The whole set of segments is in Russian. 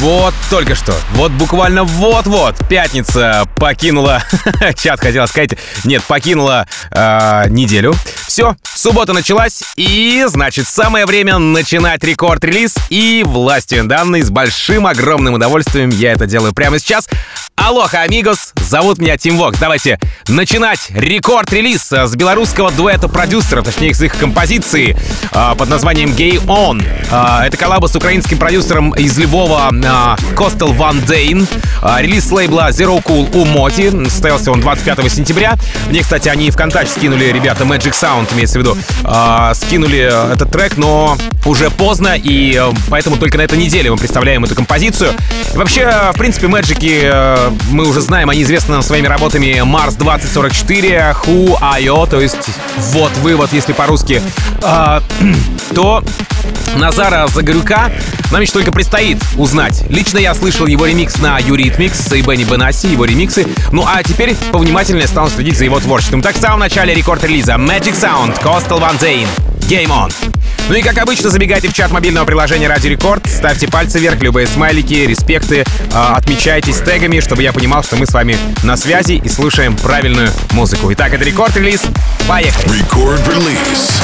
Вот только что, вот буквально вот-вот пятница покинула, чат хотела сказать, нет, покинула э, неделю. Все, суббота началась, и значит самое время начинать рекорд-релиз и властью данной с большим огромным удовольствием я это делаю прямо сейчас. Алоха, амигос, зовут меня Тим Вокс. Давайте начинать рекорд-релиз с белорусского дуэта продюсеров, точнее с их композиции э, под названием Gay On. Э, это коллаба с украинским продюсером из Львова Костел Ван Дейн. Релиз лейбла Zero Cool у Моти. Состоялся он 25 сентября. Мне, кстати, они ВКонтакте скинули, ребята, Magic Sound, имеется в виду, э, скинули этот трек, но уже поздно, и э, поэтому только на этой неделе мы представляем эту композицию. И вообще, в принципе, Мэджики мы уже знаем, они известны нам своими работами Mars 2044, Who, I.O., то есть вот вывод, если по-русски, э, то Назара Загорюка нам еще только предстоит узнать. Лично я слышал его ремикс на Eurythmics и Benny Benassi, его ремиксы. Ну а теперь повнимательнее стану следить за его творчеством. Так, в самом начале Record Release а Magic Sound, Costel Van Dein, Game On. Ну и как обычно, забегайте в чат мобильного приложения Радио Рекорд, ставьте пальцы вверх, любые смайлики, респекты, э, отмечайтесь тегами, чтобы я понимал, что мы с вами на связи и слушаем правильную музыку. Итак, это рекорд-релиз. Поехали! Рекорд-релиз.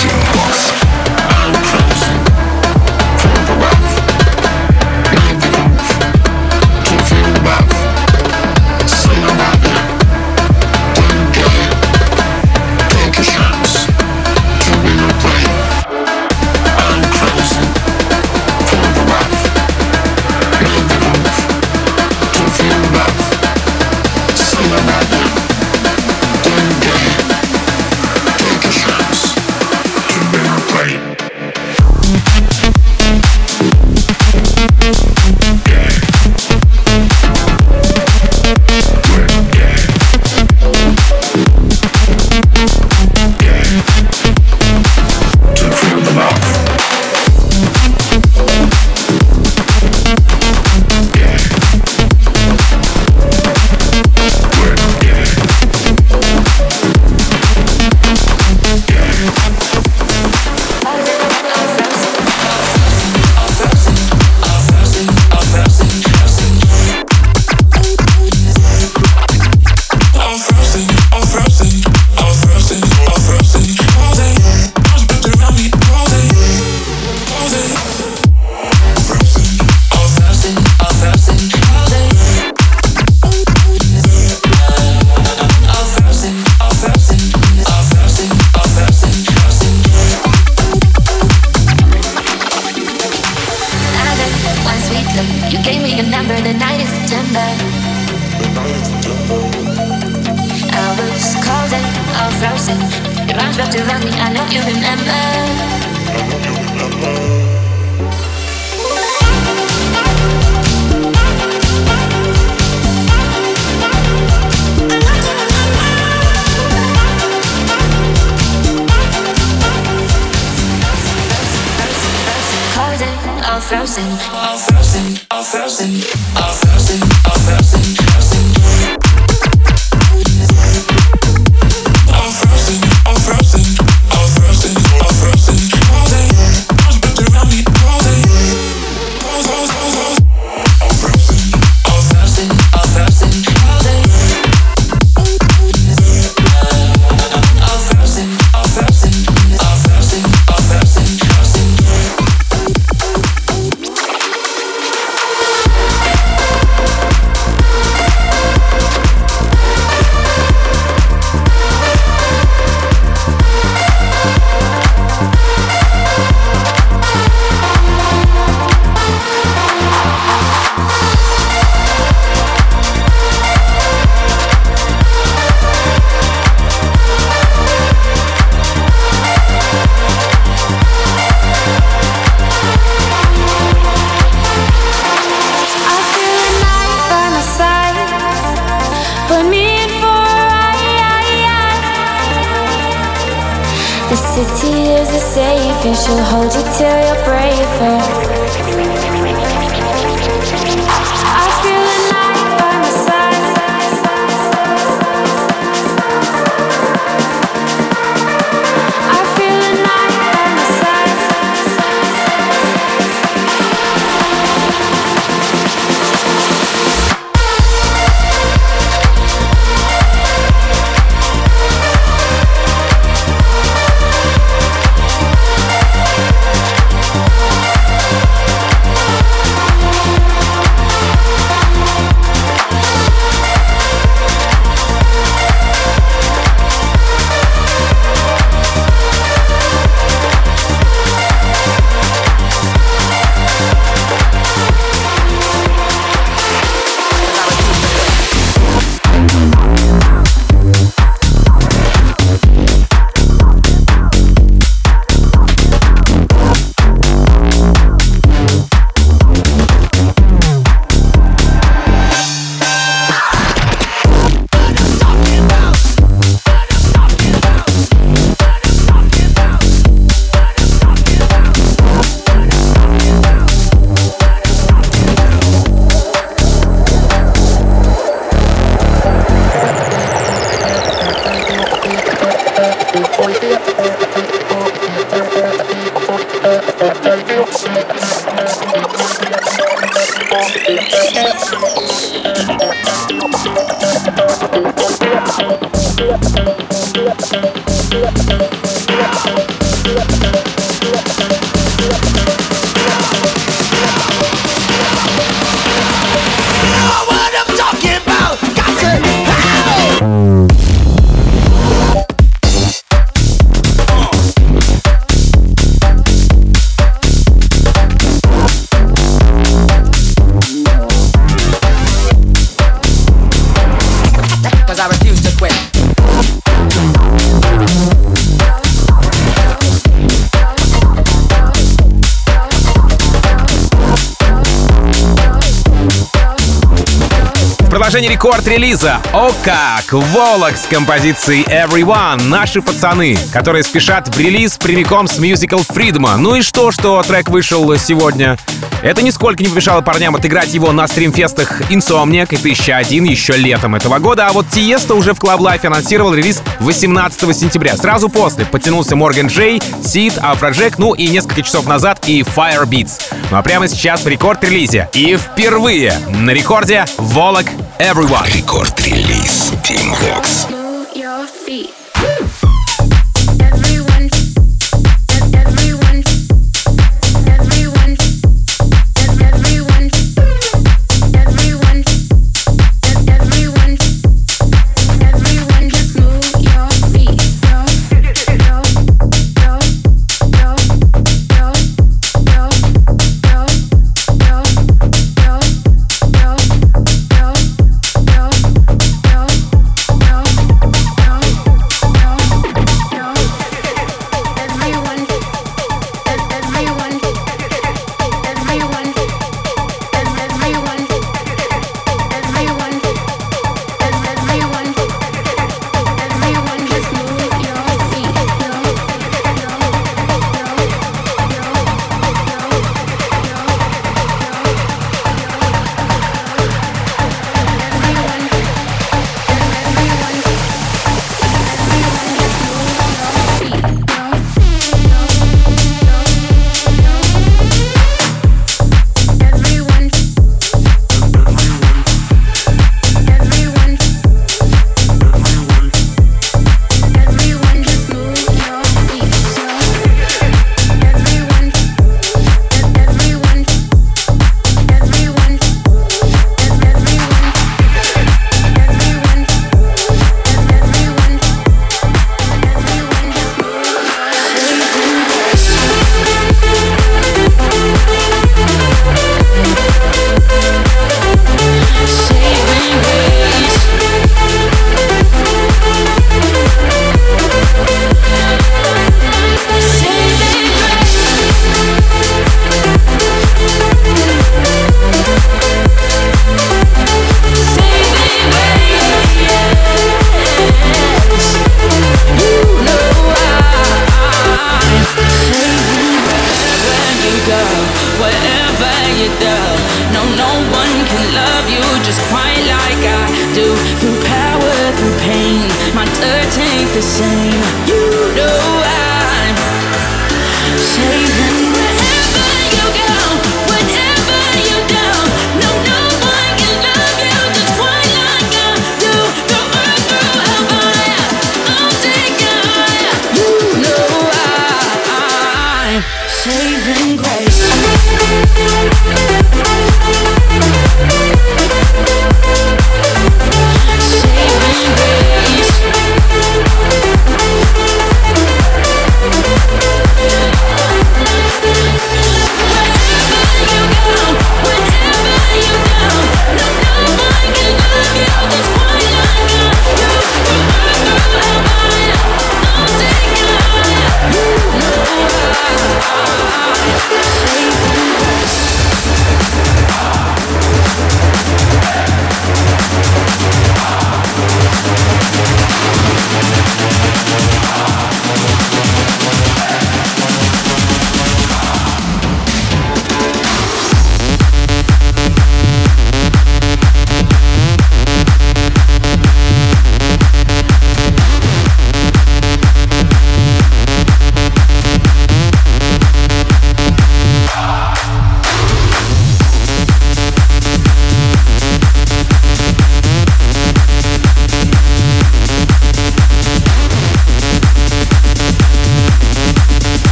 Продолжение рекорд-релиза. О как! Волок с композицией Everyone. Наши пацаны, которые спешат в релиз прямиком с мюзикл Фридма. Ну и что, что трек вышел сегодня? Это нисколько не помешало парням отыграть его на стримфестах Insomniac и 1001 еще летом этого года, а вот Тиеста уже в Club Life анонсировал релиз 18 сентября. Сразу после подтянулся Морган Джей, Сид, Афроджек, ну и несколько часов назад и Fire Beats. Ну а прямо сейчас в рекорд-релизе. И впервые на рекорде Волок Everyone. Рекорд-релиз Team Vox. get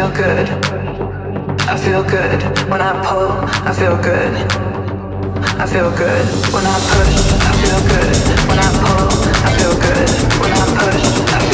feel good. I feel good when I pull, I feel good. I feel good when I push, I feel good. When I pull, I feel good. When I push, I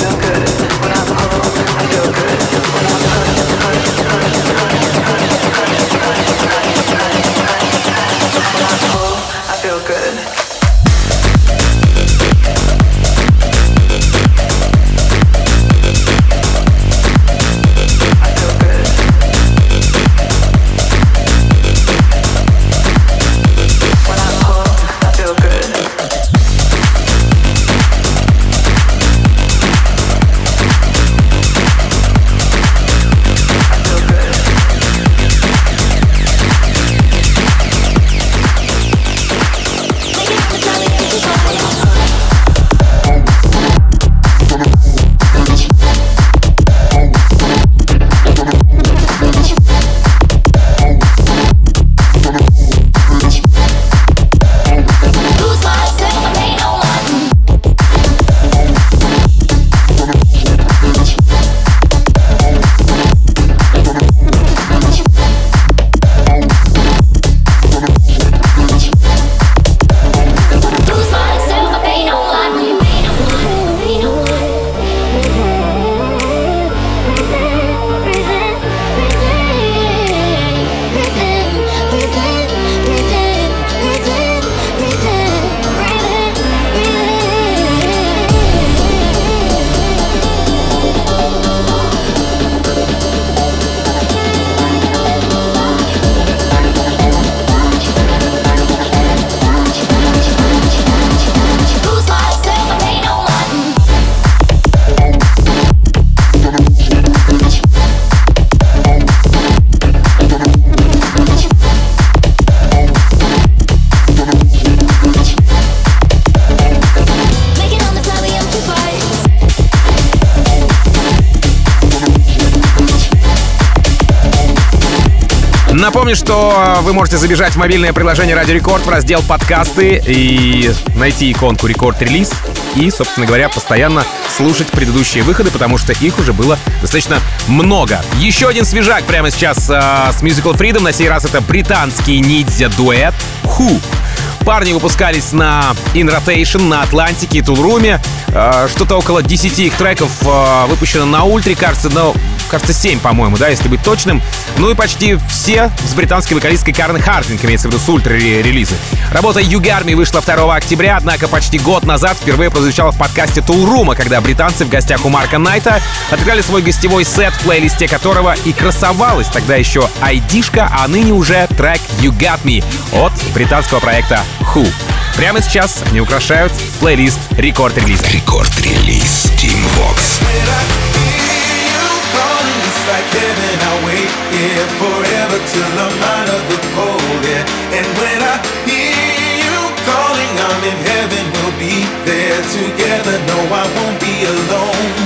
Напомню, что вы можете забежать в мобильное приложение Радио Рекорд в раздел подкасты и найти иконку Record Release и, собственно говоря, постоянно слушать предыдущие выходы, потому что их уже было достаточно много. Еще один свежак прямо сейчас а, с Musical Freedom. На сей раз это британский ниндзя-дуэт Wh0. Парни выпускались на In Rotation, на Атлантике и Toolroom е. Э, Что-то около 10 их треков э, выпущено на Ультре, кажется, но кажется, 7, по-моему, да, если быть точным. Ну и почти все с британской вокалисткой Карен Хардинг, имеется в виду с ультра-релизы. Работа You Got Me вышла 2 октября, однако почти год назад впервые прозвучала в подкасте Toolroom а, когда британцы в гостях у Марка Найта отыграли свой гостевой сет, в плейлисте которого и красовалась тогда еще айдишка, а ныне уже трек You Got Me от британского проекта Wh0. Прямо сейчас они украшают плейлист Record Release а. Record Release Tim Vox. Like heaven. I'll wait here forever till I'm out of the cold. Yeah. And when I hear you calling, I'm in heaven. We'll be there together. No, I won't be alone.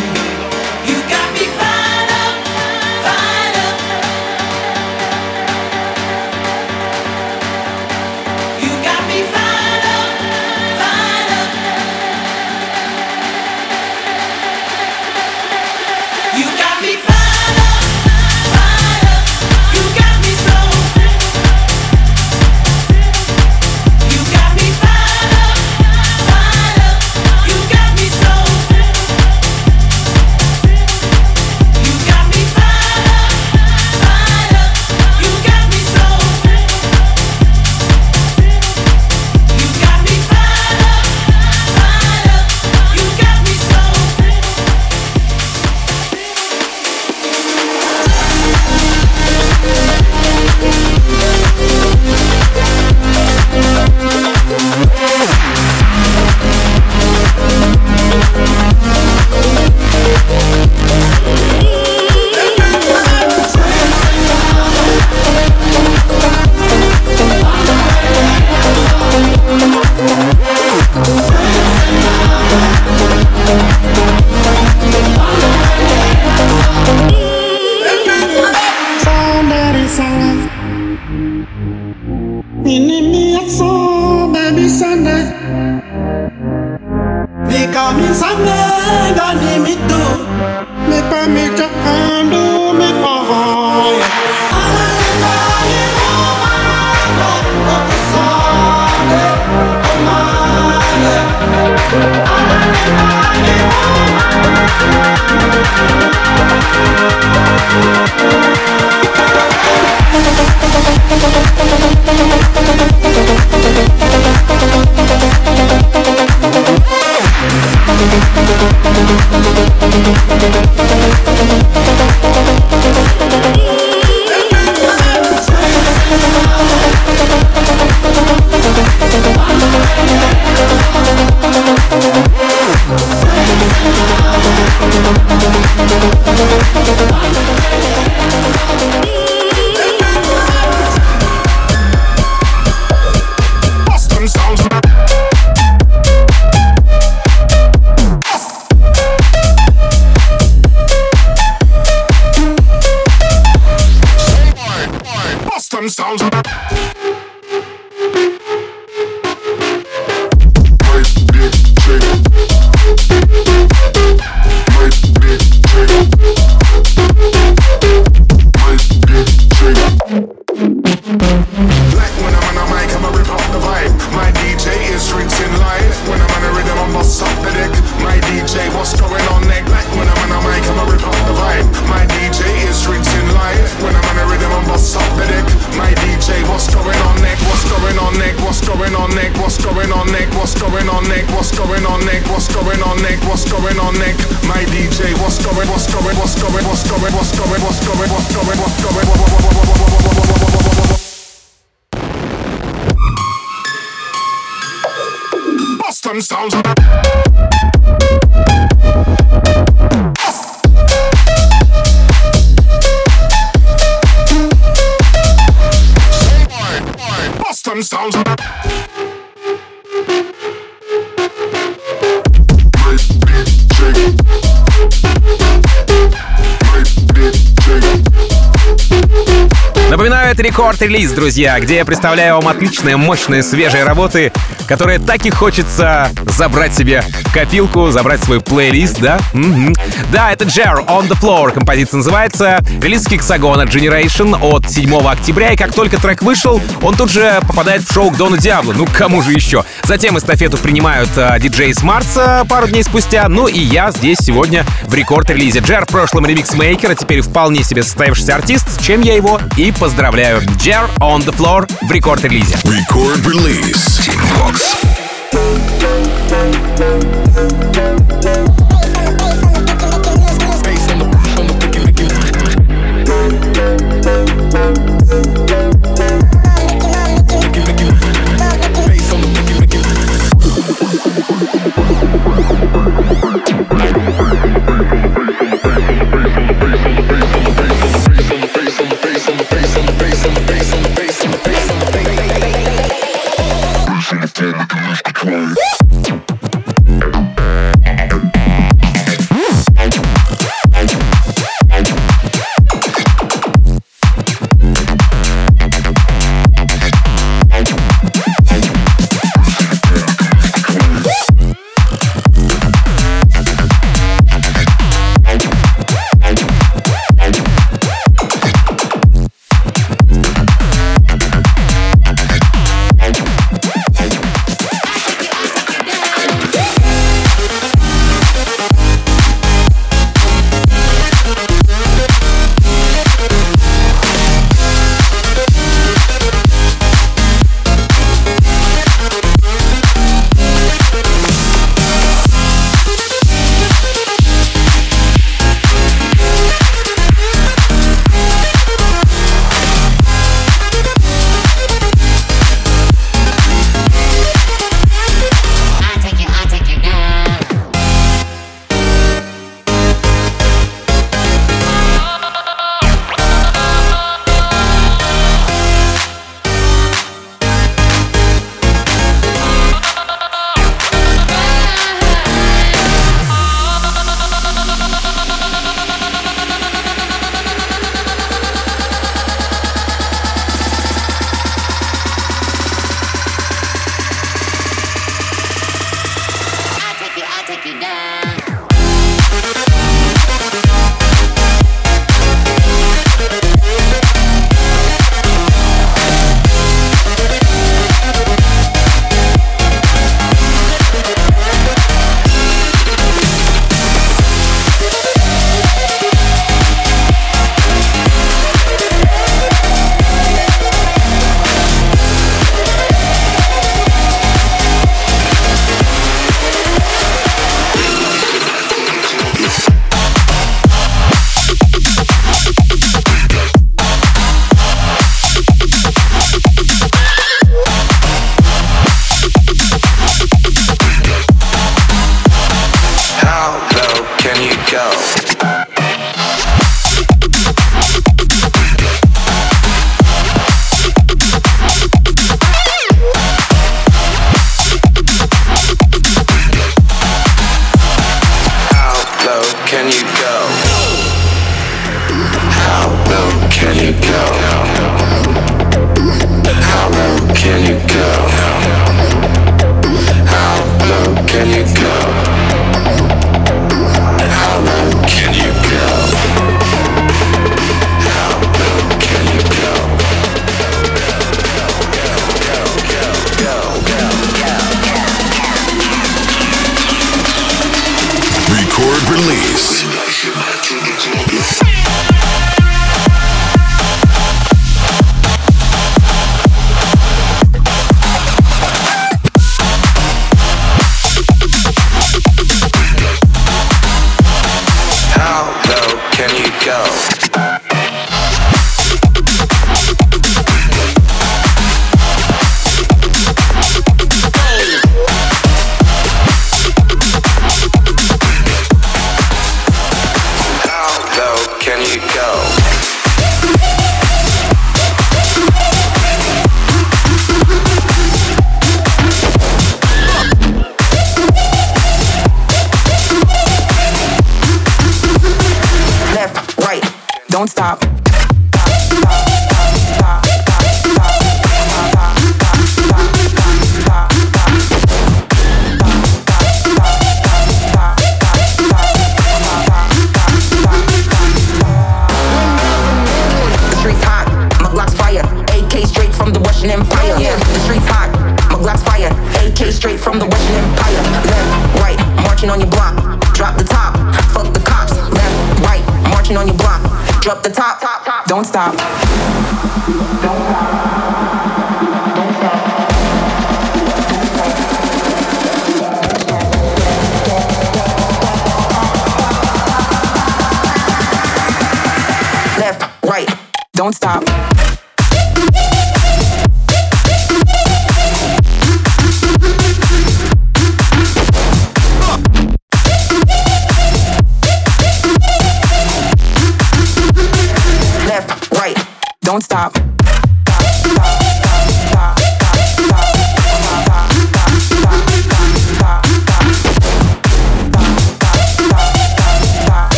Record Release, друзья, где я представляю вам отличные, мощные, свежие работы, которые так и хочется забрать себе копилку, забрать свой плейлист, да? Угу. Да, это Jer On The Floor, композиция называется. Релиз Hexagon Generation от 7 октября, и как только трек вышел, он тут же попадает в шоу к Дону Диабло. Ну, кому же еще? Затем эстафету принимают э, диджей с Марса пару дней спустя, ну и я здесь сегодня в Record Release е. Джер в прошлом ремикс-мейкер, а теперь вполне себе состоявшийся артист, с чем я его и поздравляю. Jer On The Floor в Record Release е. Record Release. Tim Vox.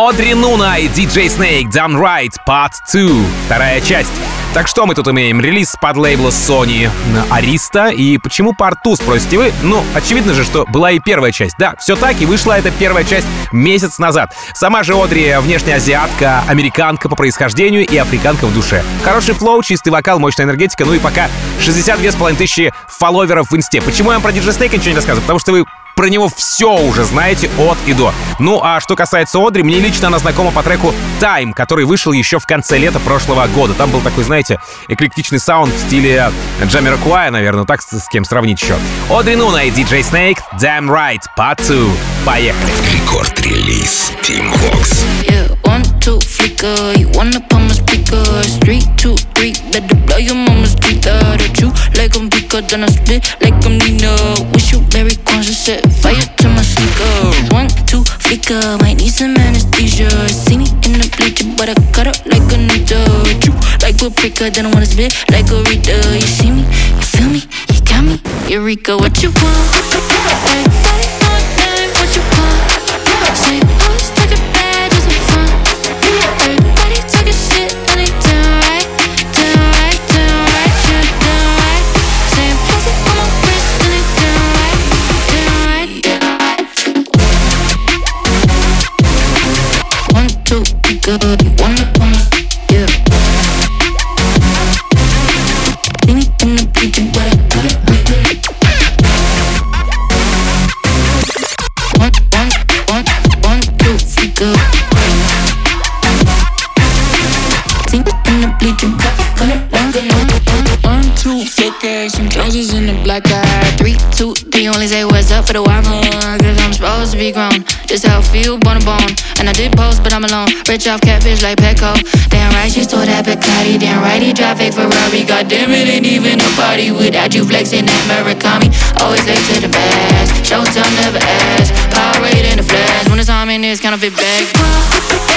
Одри Нуна и DJ Snake Done Right Part 2, вторая часть. Так что мы тут имеем? Релиз под лейбла Sony Arista. И почему Part 2, спросите вы? Ну, очевидно же, что была и первая часть. Да, все так, и вышла эта первая часть месяц назад. Сама же Одри внешняя азиатка, американка по происхождению и африканка в душе. Хороший флоу, чистый вокал, мощная энергетика, ну и пока 62,5 тысячи фолловеров в инсте. Почему я вам про DJ Snake ничего не рассказываю? Потому что вы про него все уже знаете от и до. Ну а что касается Одри, мне лично она знакома по треку Time, который вышел еще в конце лета прошлого года. Там был такой, знаете, эклектичный саунд в стиле Джамера Куая, наверное, так с, с кем сравнить еще. Одри Нуна и DJ Snake, Damn Right, Part 2. Поехали. Рекорд-релиз Team Vox. One, two, flicker. You wanna pump my speakers. Three, two, three. Better blow your mama's speaker. The true, like I'm Pico, then I split like I'm Nina. Wish you Mary conscious, set fire to my sneaker. One, two, flicker. Might need some anesthesia. See me in the bleacher, but I cut up like a ninja. True, like a pricker, then I wanna spit like a reader. You see me, you feel me, you got me. Eureka, what you want? do do Rich off catfish like Petco. Damn right, she stole that Bacardi. Damn right, he drive fake Ferrari. God damn it, ain't even a party without you flexing that Murakami. Always late to the best. Showtime never ask. Powerade in the flash. When it's time in this counterfeit bag. Everybody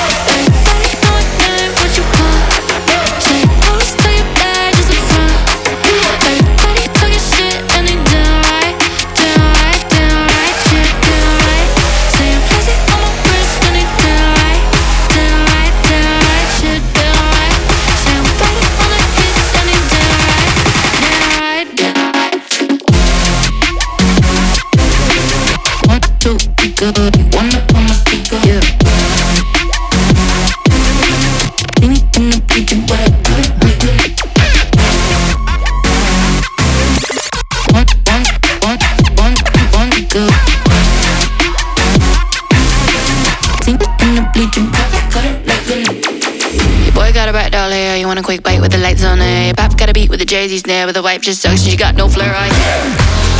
Jay-Z's now with a wipe just sucks. She got no flair, I.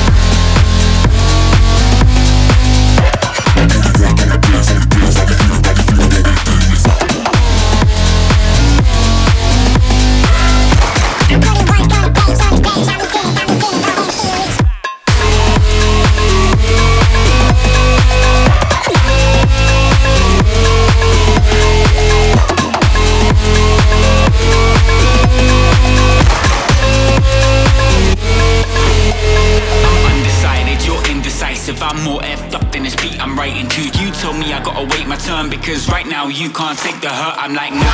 to her, I'm like, no.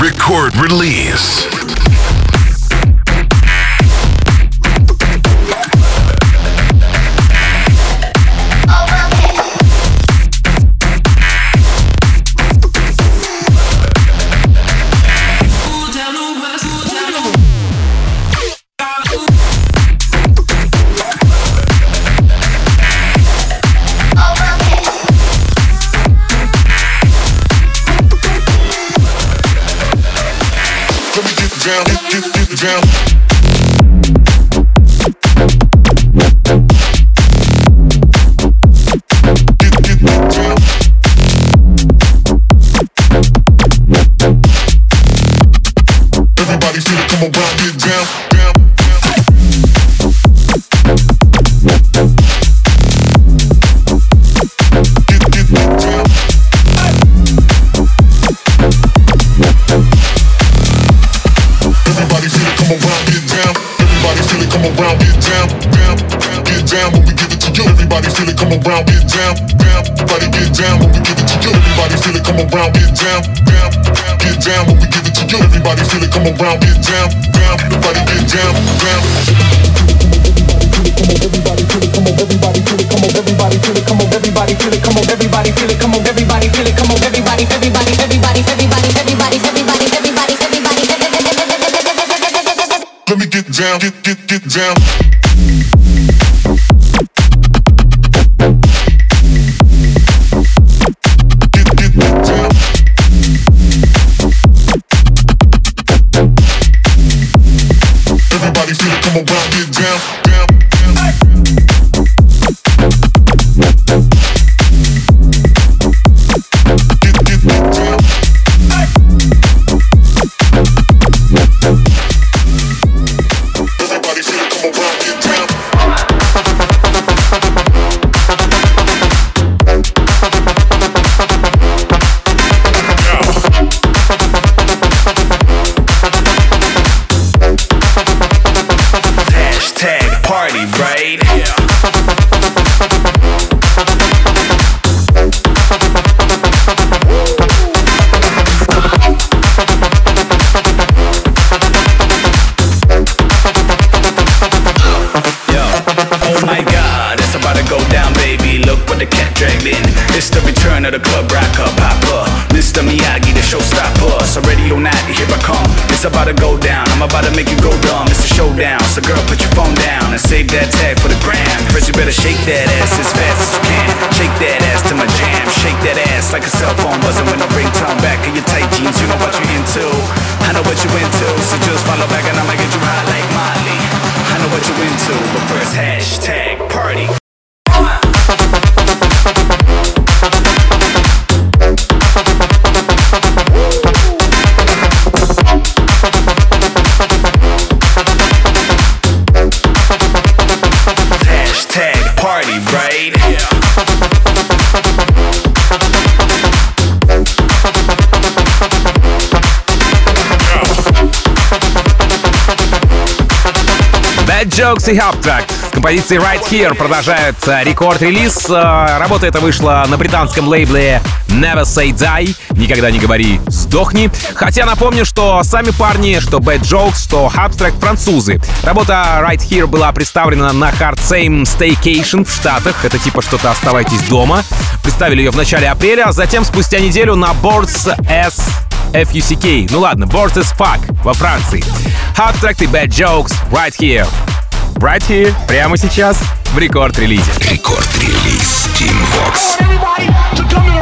Record release. down. come around, get down, everybody get down. Everybody feel it, come on, everybody feel it, come on, everybody feel it, come on, everybody feel it, come on, everybody feel it, come on, everybody everybody, everybody, everybody, everybody, everybody, everybody, everybody, everybody, everybody. Get, get, get down. Galaxy Haptact с композицией Right Here продолжает рекорд-релиз. Э, работа эта вышла на британском лейбле Never Say Die, никогда не говори «сдохни». Хотя напомню, что сами парни, что Bad Jokes, что Abstract — французы. Работа Right Here была представлена на Hard Same Staycation в Штатах. Это типа что-то «оставайтесь дома». Представили ее в начале апреля, а затем спустя неделю на Boards S FUCK. Ну ладно, Boards as Fuck во Франции. Hot Track и Bad Jokes right here right прямо сейчас, в рекорд-релизе. Рекорд-релиз Team Vox.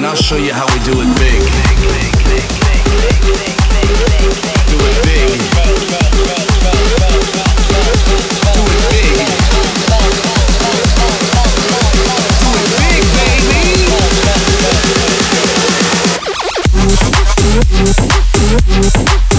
and I'll show you how we do it big. Do it big. Do it big. Do it big, baby. Do it.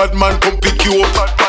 Bad man come pick you up.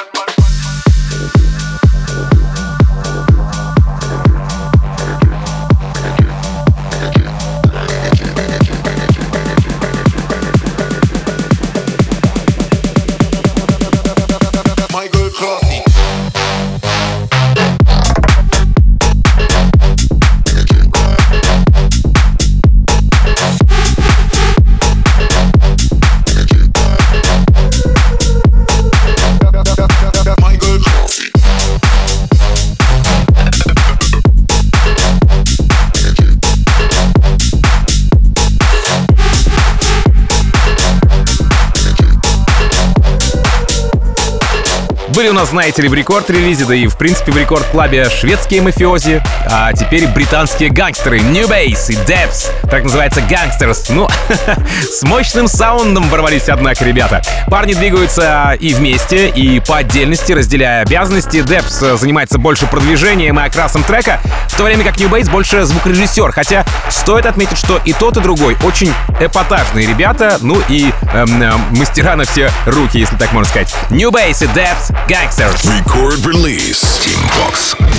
Нас, знаете ли, в Record Release е, да и в принципе в Record Club е шведские мафиози, а теперь британские гангстеры New Bass и Debs, так называется Gangsters. Ну, с мощным саундом ворвались, однако, ребята. Парни двигаются и вместе, и по отдельности, разделяя обязанности. Debs занимается больше продвижением и окрасом трека, в то время как New Bass больше звукорежиссер. Хотя стоит отметить, что и тот, и другой очень эпатажные ребята, ну и эм, э, мастера на все руки, если так можно сказать. New Bass и Debs Gangsters. Mixer. Record Release. Tim Vox.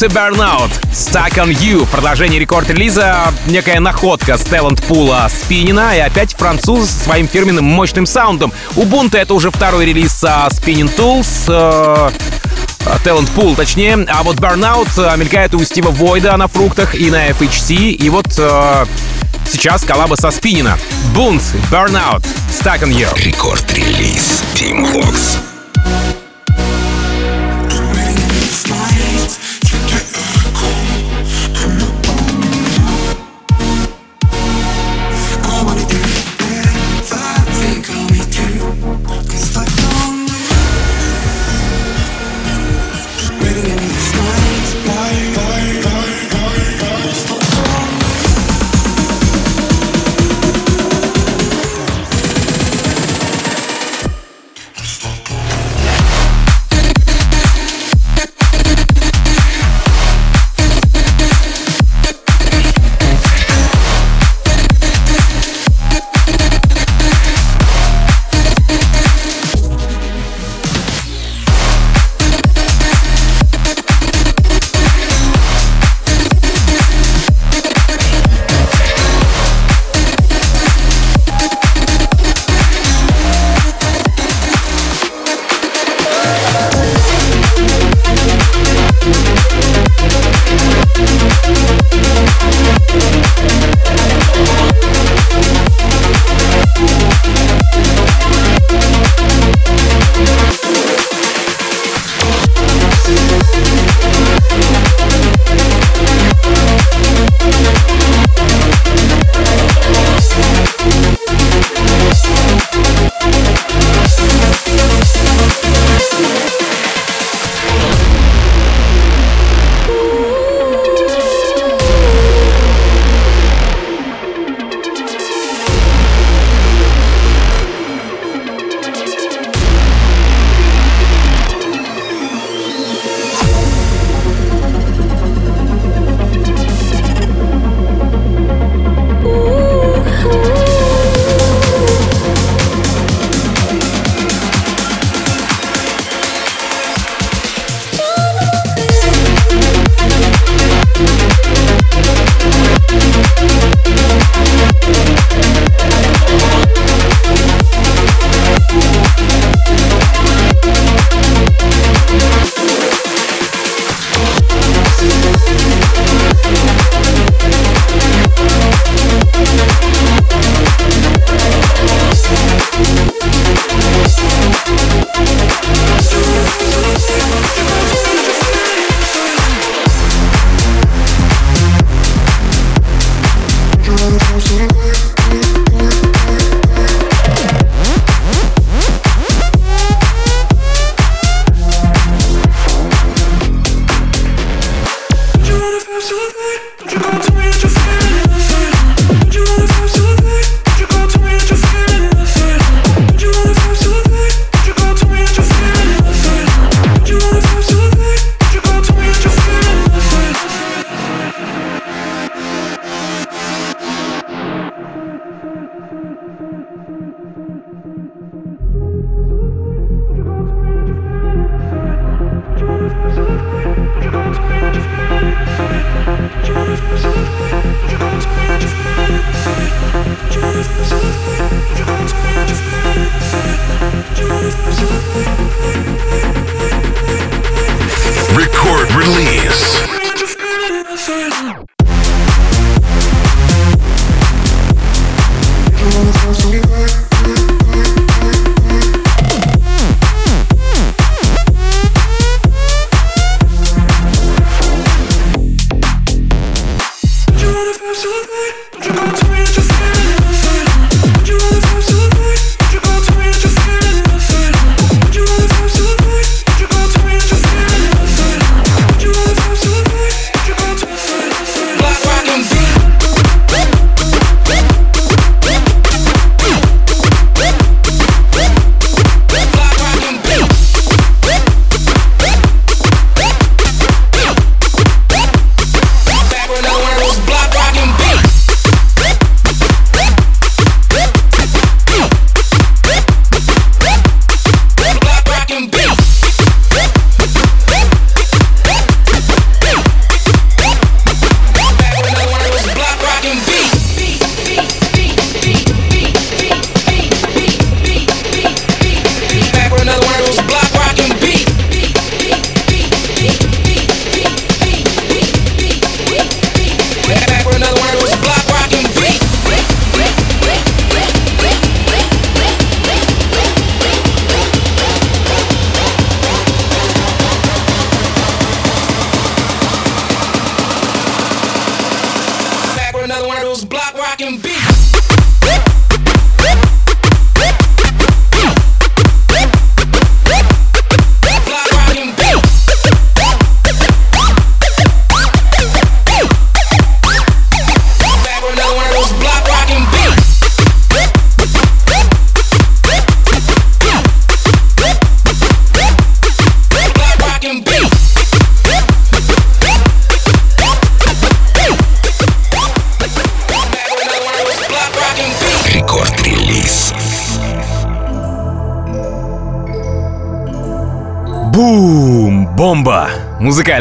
Bounty Burnout, Stuck on You. Продолжение рекорд-релиза, некая находка с талант-пула Спинина и опять француз со своим фирменным мощным саундом. Ubuntu это уже второй релиз со Spinning Tools. Э, Talent Pool, точнее. А вот Burnout э, мелькает у Стива Войда на фруктах и на FHC. И вот э, сейчас коллаба со Спинина. Bunt, Burnout, Stuck on You. Рекорд-релиз Team Vox.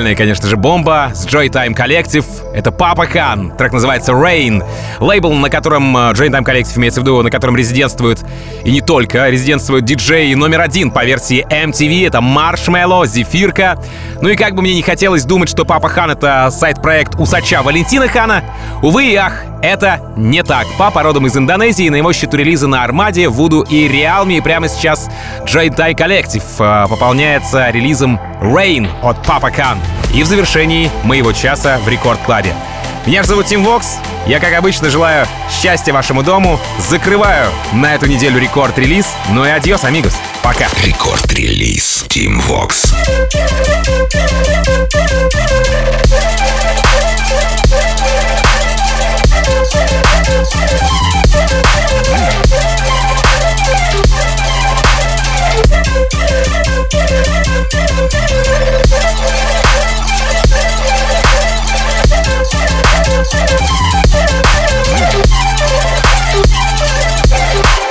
Музыкальная, конечно же, бомба с Joy Time Collective. Это Папа Кан. Трек называется Rain. Лейбл, на котором э, Joy Time Collective имеется в виду, на котором резидентствуют и не только, резидентствуют диджеи номер один по версии MTV. Это Маршмелло, Зефирка. Ну и как бы мне не хотелось думать, что Папа Хан — это сайт-проект усача Валентина Хана, увы и ах, это не так. Папа родом из Индонезии, на его счету релизы на Армаде, Вуду и Realme. И прямо сейчас Time Collective э, пополняется релизом Rain от Papa Khan. И в завершении моего часа в Record Club е. Меня же зовут Tim Vox. Я, как обычно, желаю счастья вашему дому. Закрываю на эту неделю Record Release. Ну и адьос, амигос. Пока. Record Release. Tim Vox. We'll be. Thank